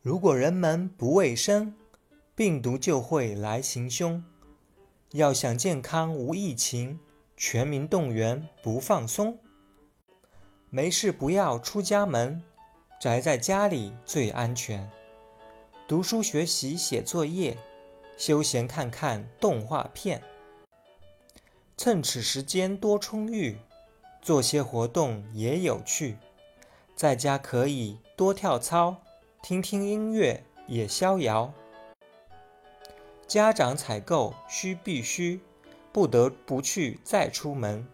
如果人们不卫生，病毒就会来行凶。要想健康无疫情，全民动员不放松。没事不要出家门，宅在家里最安全。读书学习写作业，休闲看看动画片。趁此时间多充裕，做些活动也有趣。在家可以多跳操，听听音乐也逍遥。家长采购需必须，不得不去再出门，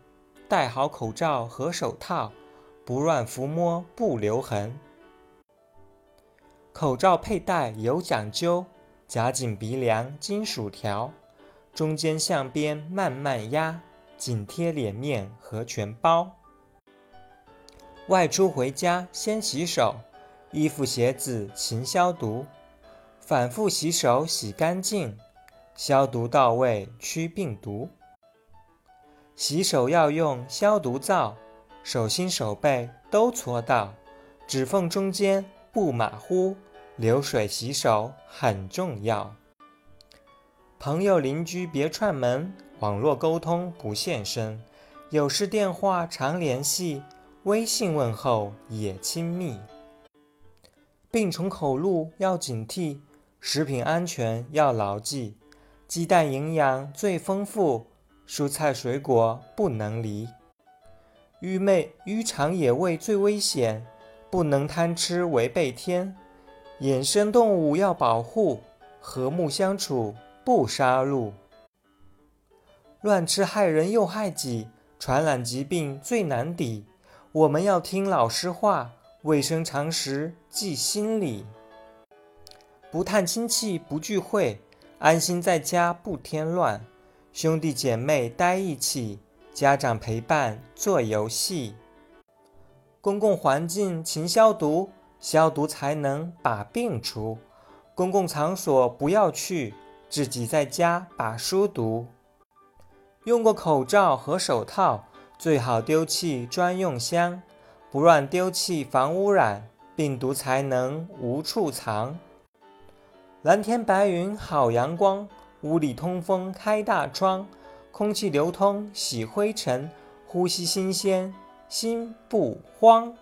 戴好口罩和手套，不乱抚摸不留痕。口罩佩戴有讲究，夹紧鼻梁金属条，中间向边慢慢压，紧贴脸面和全包。外出回家先洗手，衣服鞋子勤消毒，反复洗手洗干净。消毒到位，驱病毒。洗手要用消毒皂，手心手背都搓到，指缝中间不马虎。流水洗手很重要。朋友邻居别串门，网络沟通不现身，有事电话常联系，微信问候也亲密。病从口入要警惕，食品安全要牢记。鸡蛋营养最丰富，蔬菜水果不能离。愚昧愚尝野味最危险，不能贪吃违背天。野生动物要保护，和睦相处不杀戮。乱吃害人又害己，传染疾病最难抵。我们要听老师话，卫生常识记心里。不探亲戚不聚会。安心在家不添乱，兄弟姐妹待一起，家长陪伴做游戏。公共环境勤消毒，消毒才能把病除。公共场所不要去，自己在家把书读。用过口罩和手套，最好丢弃专用箱，不乱丢弃防污染，病毒才能无处藏。蓝天白云好阳光，屋里通风开大窗，空气流通洗灰尘，呼吸新鲜心不慌。